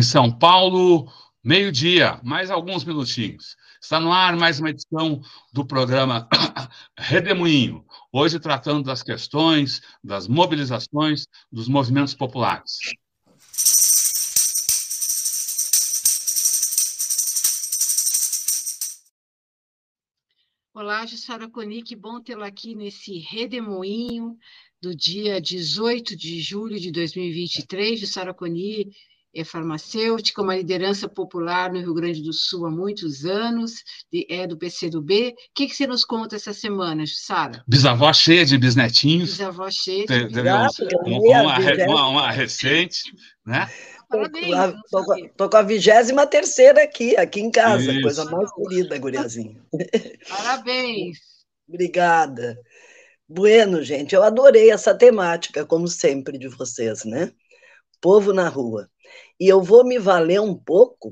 Em São Paulo, meio-dia, mais alguns minutinhos. Está no ar mais uma edição do programa Redemoinho, hoje tratando das questões, das mobilizações dos movimentos populares. Olá, Jussara Coni, que bom tê-la aqui nesse Redemoinho do dia 18 de julho de 2023. Jussara Coni é farmacêutica, uma liderança popular no Rio Grande do Sul há muitos anos, é do PCdoB. O que, que você nos conta essa semana, Sara? Bisavó cheia de bisnetinhos. Bisavó cheia de bisnetinhos. Uma, uma, uma, recente, né? Parabéns. Estou com a vigésima terceira aqui, aqui em casa, Isso. coisa mais querida, guriazinha. Parabéns. Obrigada. Bueno, gente, eu adorei essa temática, como sempre, de vocês, né? Povo na rua. E eu vou me valer um pouco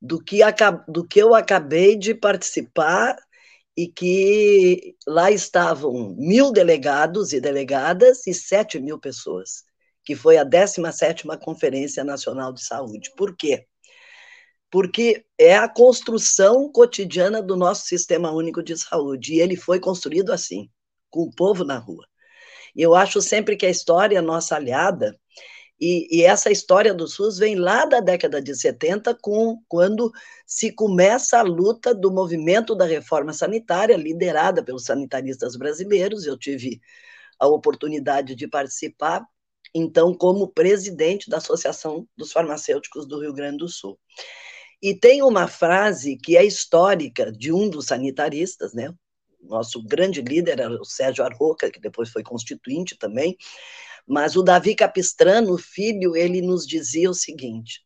do que, do que eu acabei de participar e que lá estavam mil delegados e delegadas e sete mil pessoas que foi a 17ª Conferência Nacional de Saúde. Por quê? Porque é a construção cotidiana do nosso Sistema Único de Saúde, e ele foi construído assim, com o povo na rua. E eu acho sempre que a história é nossa aliada, e, e, essa história do SUS vem lá da década de 70, com, quando se começa a luta do movimento da reforma sanitária, liderada pelos sanitaristas brasileiros. Eu tive a oportunidade de participar então, como presidente da Associação dos Farmacêuticos do Rio Grande do Sul. E tem uma frase que é histórica de um dos sanitaristas, né? Nosso grande líder era o Sérgio Arroca, que depois foi constituinte também, mas o Davi Capistrano, filho, ele nos dizia o seguinte: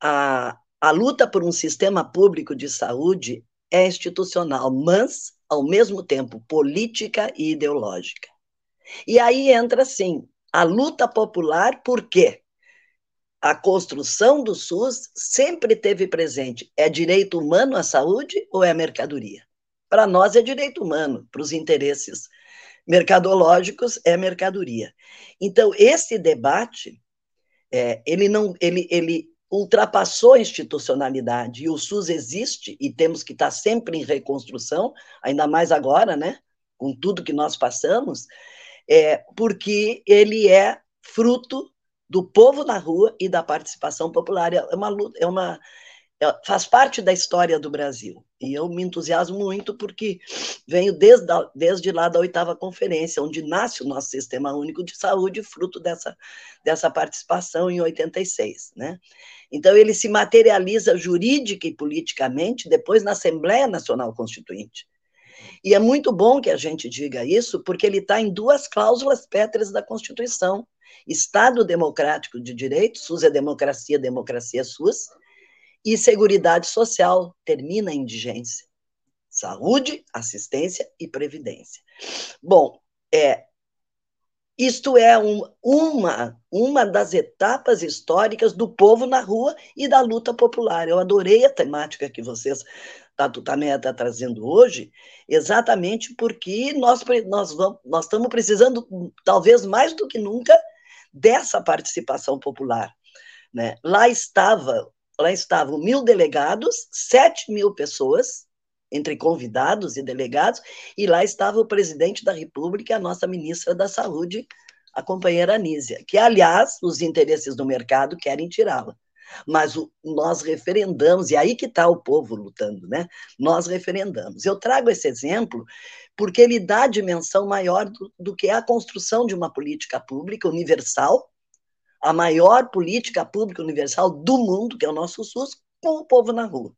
a, a luta por um sistema público de saúde é institucional, mas, ao mesmo tempo, política e ideológica. E aí entra, sim, a luta popular, por quê? A construção do SUS sempre teve presente: é direito humano a saúde ou é mercadoria? Para nós é direito humano, para os interesses mercadológicos é mercadoria. Então, esse debate, é, ele não, ele, ele ultrapassou a institucionalidade e o SUS existe e temos que estar sempre em reconstrução, ainda mais agora, né? Com tudo que nós passamos, é, porque ele é fruto do povo na rua e da participação popular. É uma é uma faz parte da história do Brasil. E eu me entusiasmo muito porque venho desde, desde lá da oitava conferência, onde nasce o nosso Sistema Único de Saúde, fruto dessa, dessa participação em 86. Né? Então, ele se materializa jurídica e politicamente depois na Assembleia Nacional Constituinte. E é muito bom que a gente diga isso, porque ele está em duas cláusulas pétreas da Constituição. Estado democrático de direito, SUS é democracia, democracia é SUS, e Seguridade Social, termina a indigência. Saúde, assistência e previdência. Bom, é, isto é um, uma, uma das etapas históricas do povo na rua e da luta popular. Eu adorei a temática que vocês Tatu Tamé está trazendo hoje, exatamente porque nós, nós, vamos, nós estamos precisando, talvez mais do que nunca, dessa participação popular. Né? Lá estava, lá estavam mil delegados, sete mil pessoas, entre convidados e delegados, e lá estava o presidente da República, a nossa ministra da Saúde, a companheira Anísia, que, aliás, os interesses do mercado querem tirá-la mas o, nós referendamos, e aí que está o povo lutando, né? Nós referendamos. Eu trago esse exemplo porque ele dá dimensão maior do, do que a construção de uma política pública universal, a maior política pública universal do mundo, que é o nosso SUS, com o povo na rua.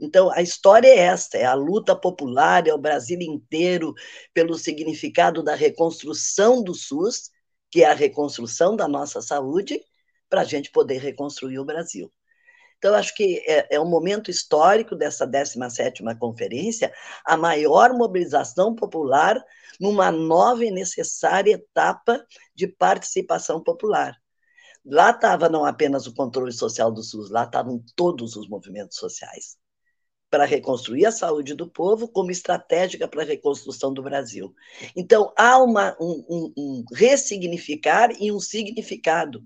Então, a história é esta: é a luta popular, é o Brasil inteiro pelo significado da reconstrução do SUS, que é a reconstrução da nossa saúde, para a gente poder reconstruir o Brasil. Então, acho que é, é um momento histórico dessa 17ª conferência, a maior mobilização popular numa nova e necessária etapa de participação popular. Lá estava não apenas o controle social do SUS, lá estavam todos os movimentos sociais para reconstruir a saúde do povo como estratégica para a reconstrução do Brasil. Então, há uma, um, um, um ressignificar e um significado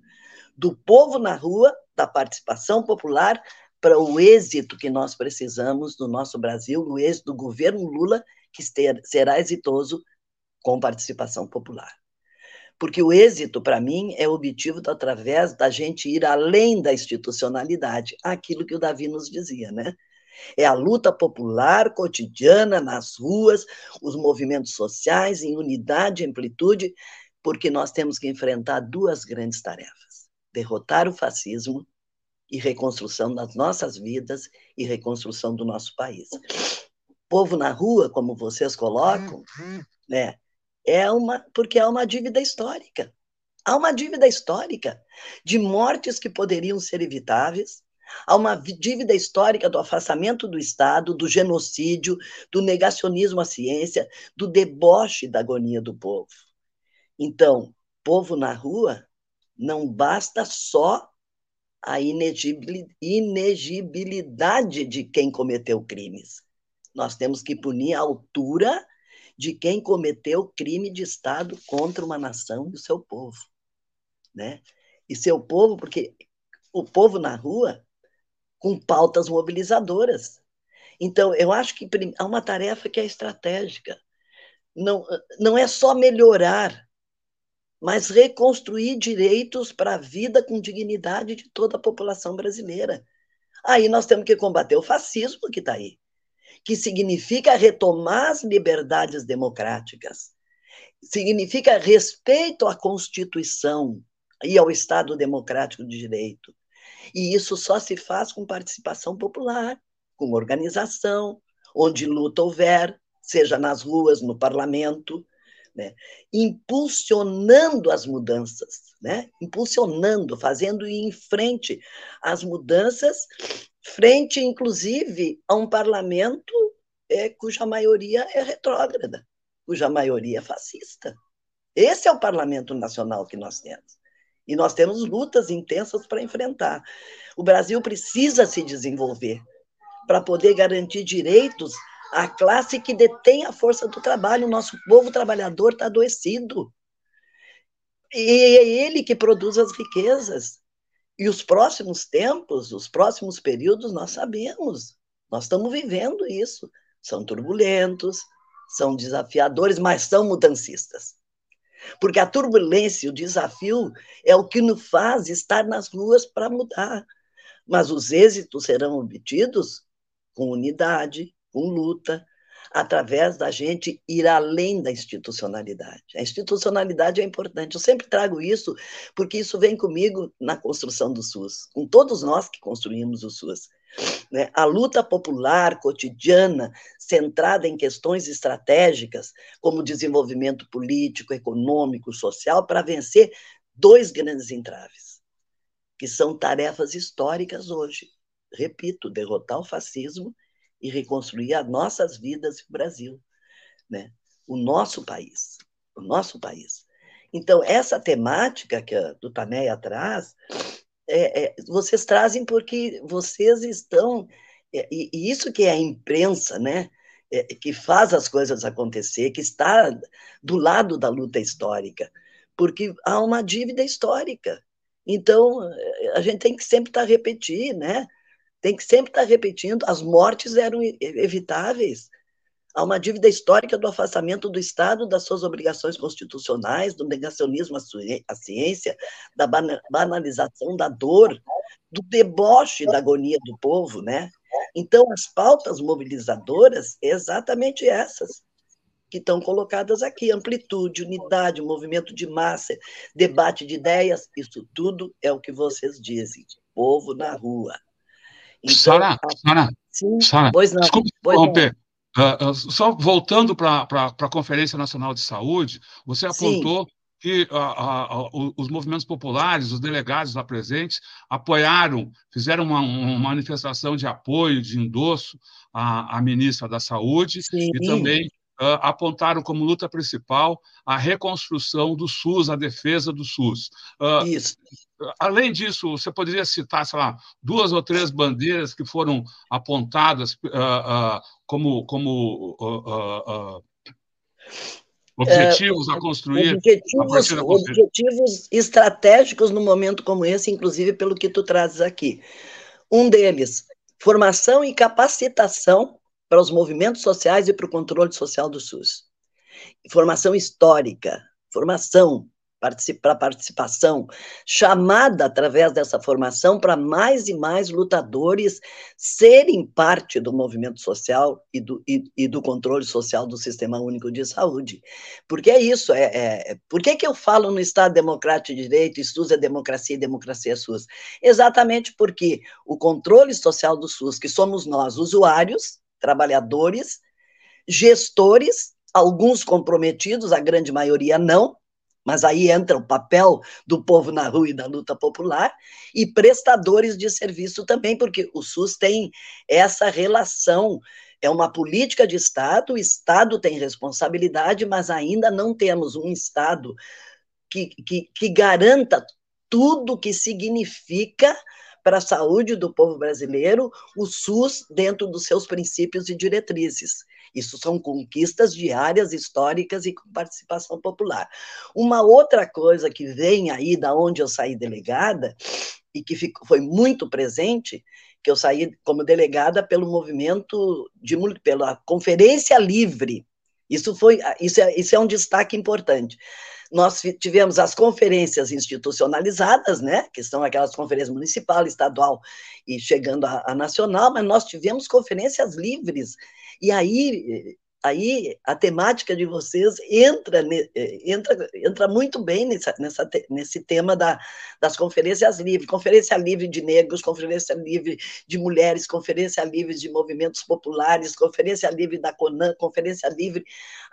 do povo na rua da participação popular para o êxito que nós precisamos no nosso Brasil, o êxito do governo Lula, que será exitoso com participação popular. Porque o êxito, para mim, é obtido através da gente ir além da institucionalidade, aquilo que o Davi nos dizia, né? É a luta popular cotidiana nas ruas, os movimentos sociais em unidade e amplitude, porque nós temos que enfrentar duas grandes tarefas: derrotar o fascismo e reconstrução das nossas vidas e reconstrução do nosso país. Povo na rua, como vocês colocam, né, é uma porque é uma dívida histórica. Há uma dívida histórica de mortes que poderiam ser evitáveis, há uma dívida histórica do afastamento do Estado, do genocídio, do negacionismo à ciência, do deboche da agonia do povo. Então, povo na rua não basta só a inegibilidade de quem cometeu crimes. Nós temos que punir a altura de quem cometeu crime de Estado contra uma nação e o seu povo. Né? E seu povo, porque o povo na rua, com pautas mobilizadoras. Então, eu acho que há uma tarefa que é estratégica. Não, não é só melhorar, mas reconstruir direitos para a vida com dignidade de toda a população brasileira. Aí nós temos que combater o fascismo que está aí que significa retomar as liberdades democráticas, significa respeito à Constituição e ao Estado democrático de direito. E isso só se faz com participação popular, com organização, onde luta houver, seja nas ruas, no parlamento, né? impulsionando as mudanças, né? impulsionando, fazendo ir em frente as mudanças frente, inclusive, a um parlamento é, cuja maioria é retrógrada, cuja maioria é fascista. Esse é o parlamento nacional que nós temos. E nós temos lutas intensas para enfrentar. O Brasil precisa se desenvolver para poder garantir direitos à classe que detém a força do trabalho. O nosso povo trabalhador está adoecido. E é ele que produz as riquezas. E os próximos tempos, os próximos períodos, nós sabemos, nós estamos vivendo isso. São turbulentos, são desafiadores, mas são mudancistas. Porque a turbulência, o desafio, é o que nos faz estar nas ruas para mudar. Mas os êxitos serão obtidos com unidade, com luta, através da gente ir além da institucionalidade. A institucionalidade é importante. Eu sempre trago isso porque isso vem comigo na construção do SUS, com todos nós que construímos o SUS. Né? A luta popular, cotidiana, centrada em questões estratégicas, como desenvolvimento político, econômico, social, para vencer dois grandes entraves, que são tarefas históricas hoje. Repito, derrotar o fascismo e reconstruir as nossas vidas e o Brasil, né? o nosso país, o nosso país. Então, essa temática que a do Taneia traz, é, é, vocês trazem porque vocês estão, é, e, e, isso que é a imprensa, né? É, que faz as coisas acontecer, que está do lado da luta histórica, porque há uma dívida histórica. Então, a gente tem que sempre estar tá repetir, né? Tem que sempre estar repetindo, as mortes eram evitáveis. Há uma dívida histórica do afastamento do Estado das suas obrigações constitucionais, do negacionismo à ciência, da banalização da dor, do deboche da agonia do povo, né? Então, as pautas mobilizadoras é exatamente essas que estão colocadas aqui: amplitude, unidade, movimento de massa, debate de ideias, isso tudo é o que vocês dizem, povo na rua. Então, Sara, Sara, Sara, desculpe interromper. Uh, uh, só voltando para a Conferência Nacional de Saúde, você apontou Sim. que uh, os movimentos populares, os delegados lá presentes, apoiaram, fizeram uma, uma manifestação de apoio, de endosso à, à ministra da Saúde Sim. e também Uh, apontaram como luta principal a reconstrução do SUS, a defesa do SUS. Uh, Isso. Além disso, você poderia citar, sei lá, duas ou três bandeiras que foram apontadas uh, como, como Objetivos a construir. Objetivos, a objetivos estratégicos no momento como esse, inclusive pelo que tu trazes aqui. Um deles, formação e capacitação para os movimentos sociais e para o controle social do SUS. Formação histórica, formação para participação, chamada através dessa formação para mais e mais lutadores serem parte do movimento social e do, e, e do controle social do Sistema Único de Saúde. Porque é isso, é, é, por que, que eu falo no Estado Democrático de Direito, SUS é democracia e democracia é SUS? Exatamente porque o controle social do SUS, que somos nós, usuários, trabalhadores, gestores, alguns comprometidos, a grande maioria não, mas aí entra o papel do povo na rua e da luta popular, e prestadores de serviço também, porque o SUS tem essa relação, é uma política de Estado, o Estado tem responsabilidade, mas ainda não temos um Estado que, que, que garanta tudo que significa para a saúde do povo brasileiro o SUS dentro dos seus princípios e diretrizes. Isso são conquistas diárias, históricas e com participação popular. Uma outra coisa que vem aí da onde eu saí delegada e que foi muito presente, que eu saí como delegada pelo movimento de pela Conferência Livre. Isso foi isso é, isso é um destaque importante nós tivemos as conferências institucionalizadas, né, que são aquelas conferências municipal, estadual e chegando à nacional, mas nós tivemos conferências livres. E aí aí a temática de vocês entra, entra, entra muito bem nessa, nessa, nesse tema da, das conferências livres, conferência livre de negros, conferência livre de mulheres, conferência livre de movimentos populares, conferência livre da CONAN, conferência livre,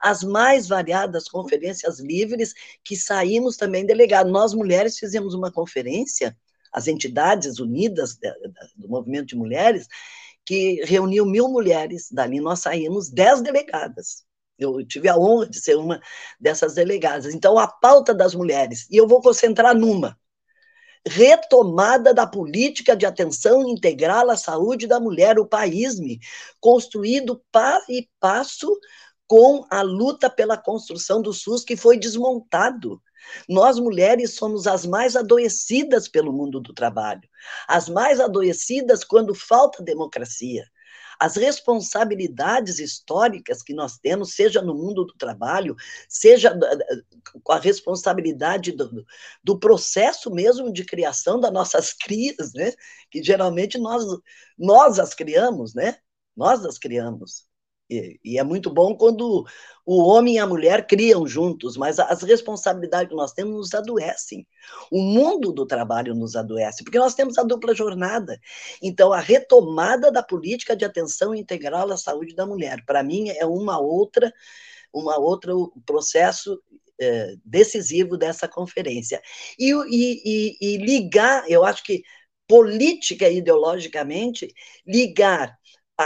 as mais variadas conferências livres que saímos também delegados. Nós, mulheres, fizemos uma conferência, as entidades unidas do movimento de mulheres, que reuniu mil mulheres. Dali nós saímos dez delegadas. Eu tive a honra de ser uma dessas delegadas. Então, a pauta das mulheres, e eu vou concentrar numa: retomada da política de atenção integral à saúde da mulher, o PAISME, construído passo e passo com a luta pela construção do SUS, que foi desmontado. Nós, mulheres, somos as mais adoecidas pelo mundo do trabalho, as mais adoecidas quando falta democracia. As responsabilidades históricas que nós temos, seja no mundo do trabalho, seja com a responsabilidade do, do processo mesmo de criação das nossas crias, né? que geralmente nós, nós as criamos, né? Nós as criamos. E, e, é muito bom quando o homem e a mulher criam juntos, mas as responsabilidades que nós temos nos adoecem. O mundo do trabalho nos adoece, porque nós temos a dupla jornada. Então, a retomada da política de atenção integral à saúde da mulher, para mim, é uma outra, uma outra processo é, decisivo dessa conferência. E, e, e ligar, eu acho que política ideologicamente, ligar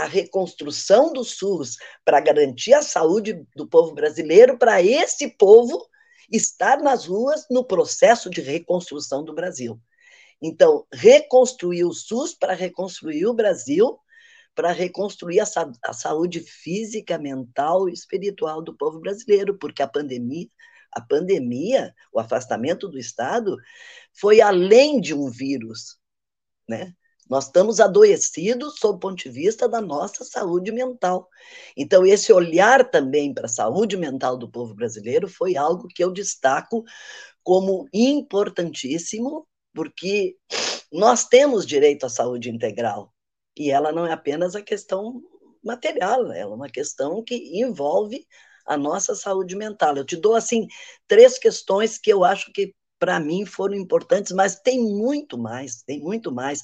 a reconstrução do SUS para garantir a saúde do povo brasileiro, para esse povo estar nas ruas no processo de reconstrução do Brasil. Então, reconstruir o SUS para reconstruir o Brasil, para reconstruir a, sa a saúde física, mental e espiritual do povo brasileiro, porque a pandemia, a pandemia, o afastamento do Estado, foi além de um vírus, né? Nós estamos adoecidos sob o ponto de vista da nossa saúde mental. Então, esse olhar também para a saúde mental do povo brasileiro foi algo que eu destaco como importantíssimo, porque nós temos direito à saúde integral. E ela não é apenas a questão material, ela é uma questão que envolve a nossa saúde mental. Eu te dou, assim, três questões que eu acho que para mim foram importantes, mas tem muito mais, tem muito mais.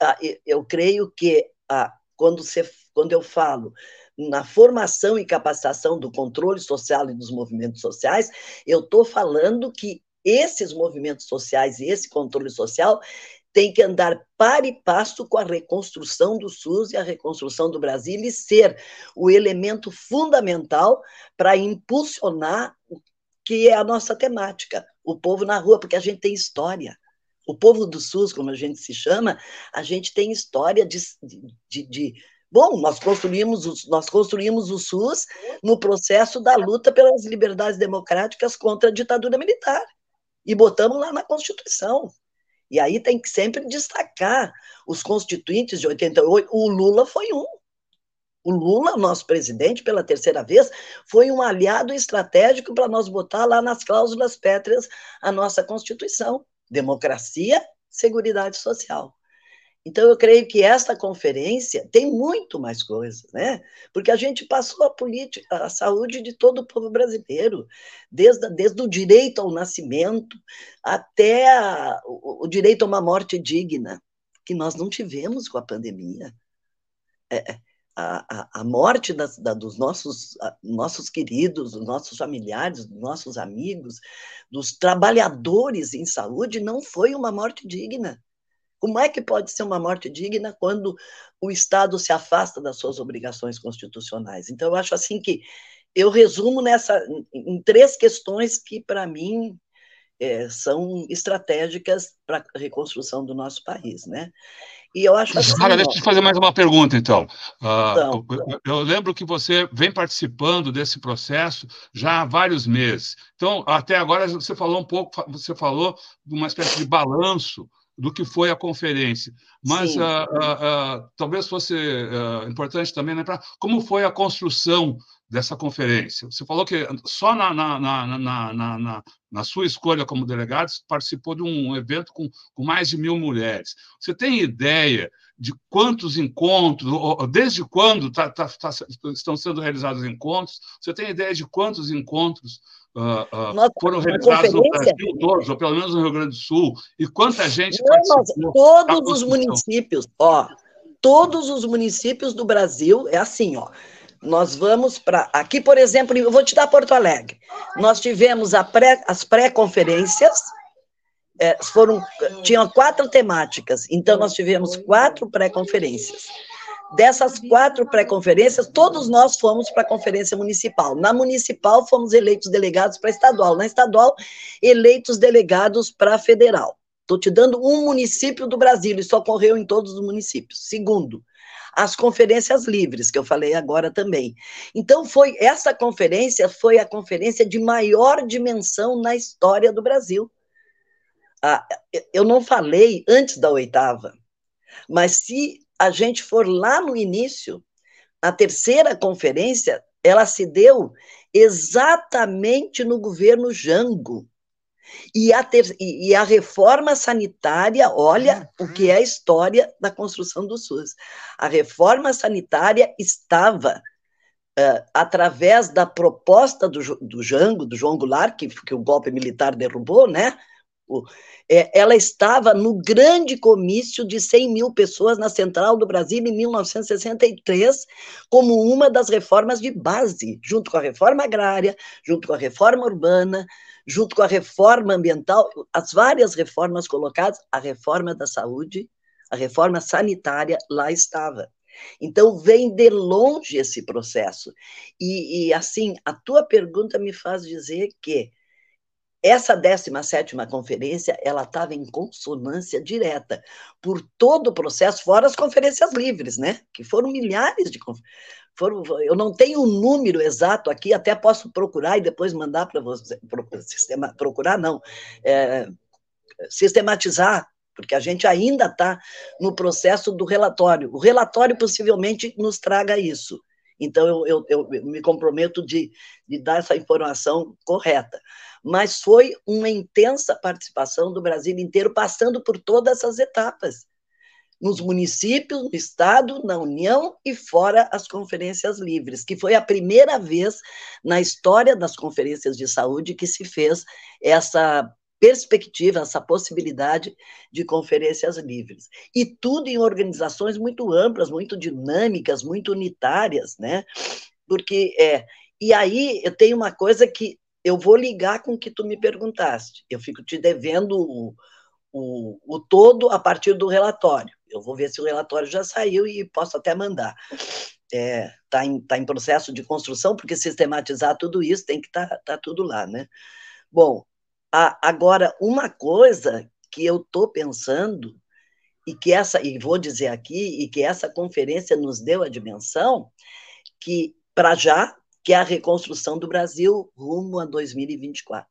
Ah, eu creio que ah, quando, você, quando eu falo na formação e capacitação do controle social e dos movimentos sociais, eu estou falando que esses movimentos sociais e esse controle social tem que andar para e passo com a reconstrução do SUS e a reconstrução do Brasil e ser o elemento fundamental para impulsionar que é a nossa temática, o povo na rua, porque a gente tem história. O povo do SUS, como a gente se chama, a gente tem história de, de, de Bom, nós construímos, nós construímos o SUS no processo da luta pelas liberdades democráticas contra a ditadura militar. E botamos lá na Constituição. E aí tem que sempre destacar os constituintes de 88. O Lula foi um. O Lula, nosso presidente, pela terceira vez, foi um aliado estratégico para nós botar lá nas cláusulas pétreas a nossa Constituição: democracia, seguridade social. Então, eu creio que esta conferência tem muito mais coisas, né? Porque a gente passou a política, a saúde de todo o povo brasileiro, desde, desde o direito ao nascimento até a, o, o, direito a uma morte digna, que nós não tivemos com a pandemia. É, é a, a, morte das, da, dos nossos, nossos queridos, dos nossos familiares, dos nossos amigos, dos trabalhadores em saúde, não foi uma morte digna como é que pode ser uma morte digna quando o Estado se afasta das suas obrigações constitucionais? Então, eu acho assim que eu resumo nessa em três questões que, para mim, é, são estratégicas para a reconstrução do nosso país, né? E eu acho assim, Sara, deixa eu te fazer mais uma pergunta, então. Uh, então eu, eu, lembro que você vem participando desse processo já há vários meses. Então, até agora você falou um pouco, você falou de uma espécie de balanço do que foi a conferência. Mas uh, uh, uh, talvez fosse importante também lembrar como foi a construção dessa conferência. Você falou que só na, na, na, na, na sua escolha como delegado participou de um evento com, com mais de mil mulheres. Você tem ideia de quantos encontros, desde quando tá, tá, tá, estão sendo realizados encontros? Você tem ideia de quantos encontros Uh, uh, Nossa, foram realizados no Brasil todos, ou pelo menos no Rio Grande do Sul, e quanta gente Não, participou. Todos os municípios, ó, todos os municípios do Brasil é assim, ó. Nós vamos para aqui, por exemplo, eu vou te dar Porto Alegre. Nós tivemos pré, as pré-conferências, é, foram tinham quatro temáticas, então nós tivemos quatro pré-conferências. Dessas quatro pré-conferências, todos nós fomos para a conferência municipal. Na municipal, fomos eleitos delegados para estadual. Na estadual, eleitos delegados para federal. Estou te dando um município do Brasil, isso ocorreu em todos os municípios. Segundo, as conferências livres, que eu falei agora também. Então, foi essa conferência foi a conferência de maior dimensão na história do Brasil. Ah, eu não falei antes da oitava, mas se a gente for lá no início, a terceira conferência, ela se deu exatamente no governo Jango. E a, ter, e a reforma sanitária, olha o que é a história da construção do SUS. A reforma sanitária estava, uh, através da proposta do, do Jango, do João Goulart, que, que o golpe militar derrubou, né? É, ela estava no grande comício de 100 mil pessoas na Central do Brasil em 1963, como uma das reformas de base, junto com a reforma agrária, junto com a reforma urbana, junto com a reforma ambiental, as várias reformas colocadas, a reforma da saúde, a reforma sanitária lá estava. Então, vem de longe esse processo. E, e assim, a tua pergunta me faz dizer que essa 17ª conferência, ela estava em consonância direta por todo o processo, fora as conferências livres, né? Que foram milhares de foram, eu não tenho um número exato aqui, até posso procurar e depois mandar para você, sistema, procurar não, é, sistematizar, porque a gente ainda está no processo do relatório. O relatório possivelmente nos traga isso. Então, eu, eu, eu me comprometo de, de dar essa informação correta. Mas foi uma intensa participação do Brasil inteiro, passando por todas essas etapas, nos municípios, no Estado, na União e fora as conferências livres, que foi a primeira vez na história das conferências de saúde que se fez essa perspectiva, essa possibilidade de conferências livres. E tudo em organizações muito amplas, muito dinâmicas, muito unitárias, né? Porque é. E aí eu tenho uma coisa que eu vou ligar com o que tu me perguntaste. Eu fico te devendo o, o, o todo a partir do relatório. Eu vou ver se o relatório já saiu e posso até mandar. Está é, tá em, tá em processo de construção, porque sistematizar tudo isso tem que estar tá, tá tudo lá, né? Bom, agora, uma coisa que eu estou pensando e que essa, e vou dizer aqui, e que essa conferência nos deu a dimensão que, para já, que é a reconstrução do Brasil rumo a 2024.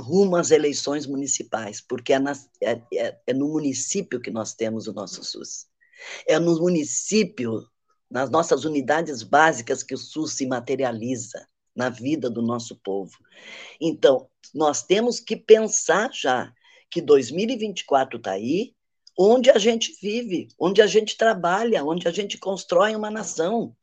Rumo às eleições municipais, porque é, na, é, é, é no município que nós temos o nosso SUS. É no município, nas nossas unidades básicas, que o SUS se materializa na vida do nosso povo. Então, nós temos que pensar já que 2024 está aí, onde a gente vive, onde a gente trabalha, onde a gente constrói uma nação.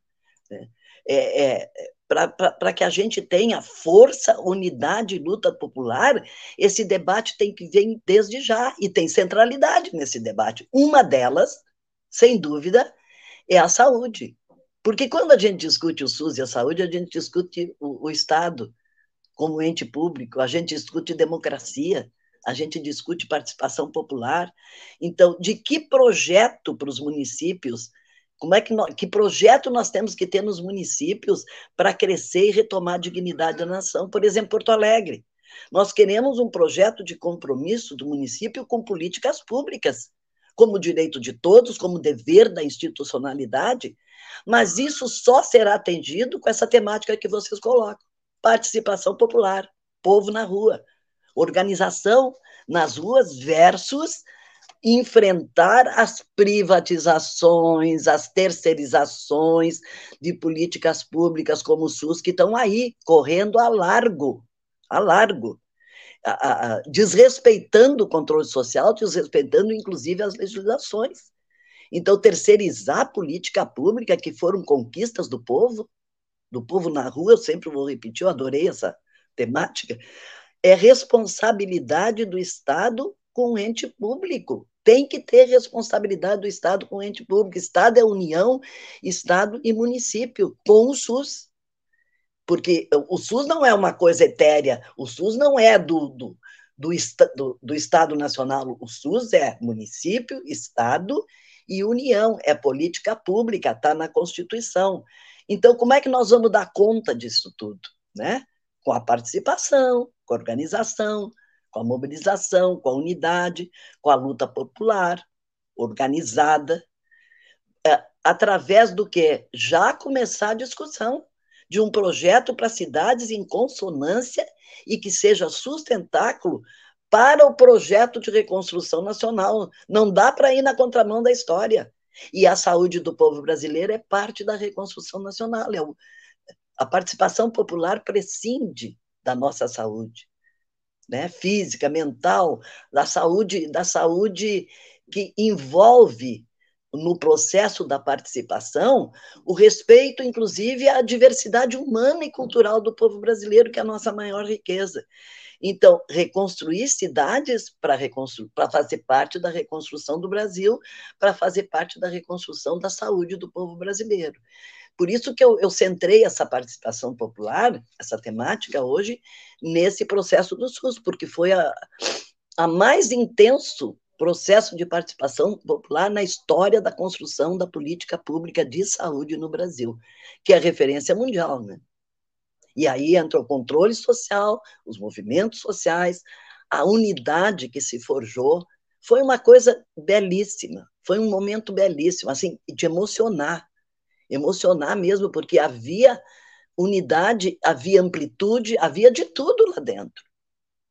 Né? É, é, Para que a gente tenha força, unidade e luta popular, esse debate tem que vir desde já, e tem centralidade nesse debate. Uma delas, sem dúvida, é a saúde. Porque quando a gente discute o SUS e a saúde, a gente discute o, o Estado como ente público, a gente discute democracia, a gente discute participação popular. Então, de que projeto para os municípios? Como é que, nós, que projeto nós temos que ter nos municípios para crescer e retomar a dignidade da nação? Por exemplo, Porto Alegre. Nós queremos um projeto de compromisso do município com políticas públicas, como direito de todos, como dever da institucionalidade, mas isso só será atendido com essa temática que vocês colocam: participação popular, povo na rua, organização nas ruas versus enfrentar as privatizações, as terceirizações de políticas públicas como o SUS, que estão aí, correndo a largo, a largo, desrespeitando o controle social, desrespeitando inclusive as legislações. Então, terceirizar a política pública, que foram conquistas do povo, do povo na rua, eu sempre vou repetir, eu adorei essa temática, é responsabilidade do Estado com o ente público. Tem que ter responsabilidade do Estado com o ente público. Estado é união, Estado e município, com o SUS. Porque o SUS não é uma coisa etérea, o SUS não é do, do, do, do, do Estado Nacional, o SUS é município, Estado e união, é política pública, está na Constituição. Então, como é que nós vamos dar conta disso tudo? Né? Com a participação, com a organização, com a mobilização, com a unidade, com a luta popular organizada, é, através do que? Já começar a discussão de um projeto para cidades em consonância e que seja sustentáculo para o projeto de reconstrução nacional. Não dá para ir na contramão da história. E a saúde do povo brasileiro é parte da reconstrução nacional. É a participação popular prescinde da nossa saúde, né? física, mental, da saúde, da saúde que envolve no processo da participação o respeito, inclusive, à diversidade humana e cultural do povo brasileiro, que é a nossa maior riqueza. Então, reconstruir cidades para fazer parte da reconstrução do Brasil, para fazer parte da reconstrução da saúde do povo brasileiro. Por isso que eu, eu centrei essa participação popular, essa temática hoje, nesse processo do SUS, porque foi a, a mais intenso processo de participação popular na história da construção da política pública de saúde no Brasil, que é referência mundial, né? E aí entra o controle social, os movimentos sociais, a unidade que se forjou. Foi uma coisa belíssima, foi um momento belíssimo, assim, de emocionar, emocionar mesmo, porque havia unidade, havia amplitude, havia de tudo lá dentro.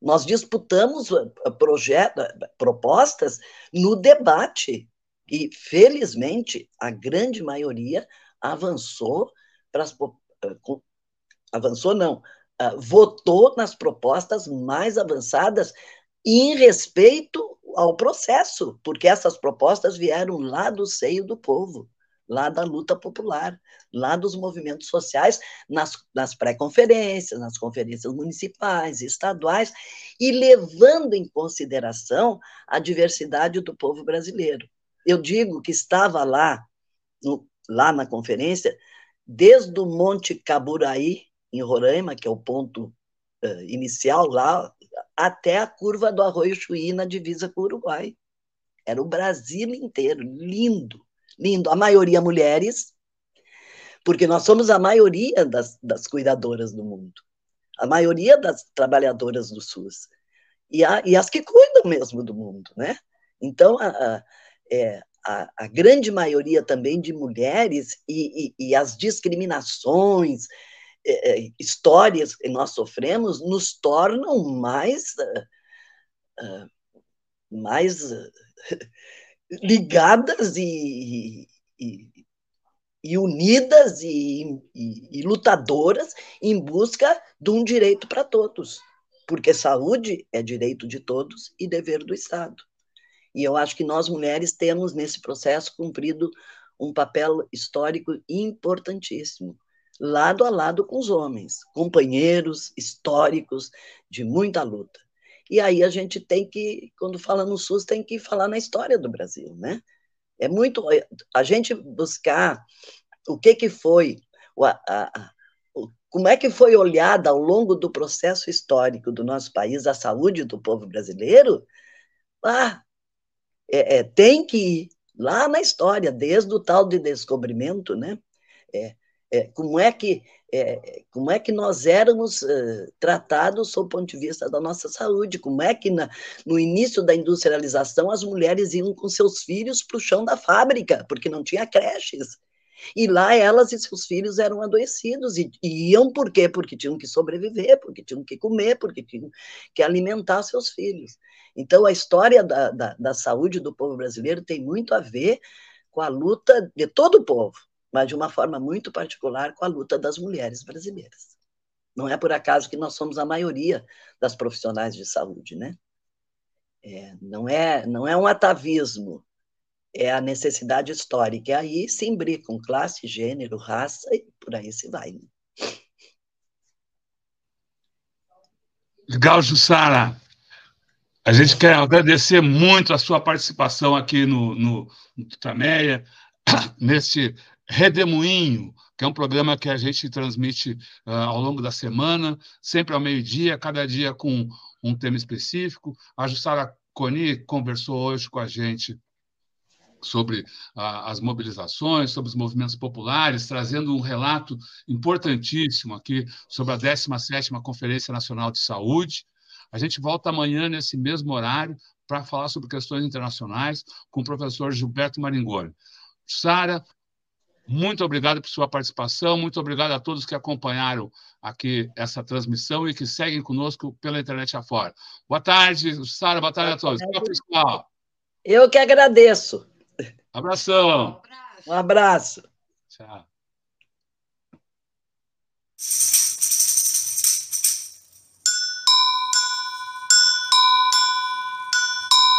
Nós disputamos eh, projetos, propostas no debate e, felizmente, a grande maioria avançou para as, eh, avançou não, uh, votou nas propostas mais avançadas em respeito ao processo, porque essas propostas vieram lá do seio do povo, lá da luta popular, lá dos movimentos sociais, nas, nas pré-conferências, nas conferências municipais, estaduais, e levando em consideração a diversidade do povo brasileiro. Eu digo que estava lá, no, lá na conferência, desde o Monte Caburaí, em Roraima, que é o ponto uh, inicial lá, até a curva do Arroio Chuí, na divisa com o Uruguai. Era o Brasil inteiro, lindo, lindo. A maioria mulheres, porque nós somos a maioria das, das cuidadoras do mundo, a maioria das trabalhadoras do SUS, e, a, e as que cuidam mesmo do mundo, né? Então, a, a, é, a, a, grande maioria também de mulheres e, e, e as discriminações, é, é histórias que nós sofremos nos tornam mais, uh, uh, mais uh, ligadas e, e, e unidas e, e, e, lutadoras em busca de um direito para todos, porque saúde é direito de todos e dever do Estado. E eu acho que nós mulheres temos nesse processo cumprido um papel histórico importantíssimo, lado a lado com os homens, companheiros históricos de muita luta. E aí a gente tem que, quando fala no SUS, tem que falar na história do Brasil, né? É muito a gente buscar o que que foi a, a, como é que foi olhada ao longo do processo histórico do nosso país a saúde do povo brasileiro? Ah, é, é, tem que ir lá na história, desde o tal de descobrimento, né? É, é como é que é, como é que nós éramos uh, tratados sob o ponto de vista da nossa saúde, como é que na, no início da industrialização as mulheres iam com seus filhos para o chão da fábrica, porque não tinha creches. E lá elas e seus filhos eram adoecidos e, e iam por quê? Porque tinham que sobreviver, porque tinham que comer, porque tinham que alimentar seus filhos. Então, a história da, da, da saúde do povo brasileiro tem muito a ver com a luta de todo o povo, mas de uma forma muito particular com a luta das mulheres brasileiras. Não é por acaso que nós somos a maioria das profissionais de saúde, né? É, não é não é um atavismo, é a necessidade histórica. E aí se imbricam classe, gênero, raça e por aí se vai. Né? Legal, Jussara. A gente quer agradecer muito a sua participação aqui no, no, no Tutameia, nesse Redemoinho, que é um programa que a gente transmite uh, ao longo da semana, sempre ao meio-dia, cada dia com um tema específico. A Jussara Coni conversou hoje com a gente sobre uh, as mobilizações, sobre os movimentos populares, trazendo um relato importantíssimo aqui sobre a 17ª Conferência Nacional de Saúde. A gente volta amanhã nesse mesmo horário para falar sobre questões internacionais com o professor Gilberto Maringoni. Sara, muito obrigado por sua participação, muito obrigado a todos que acompanharam aqui essa transmissão e que seguem conosco pela internet afora. Boa tarde, Sara, boa tarde a todos. Tchau, pessoal. Eu que agradeço. Abração. Um abraço. Tchau.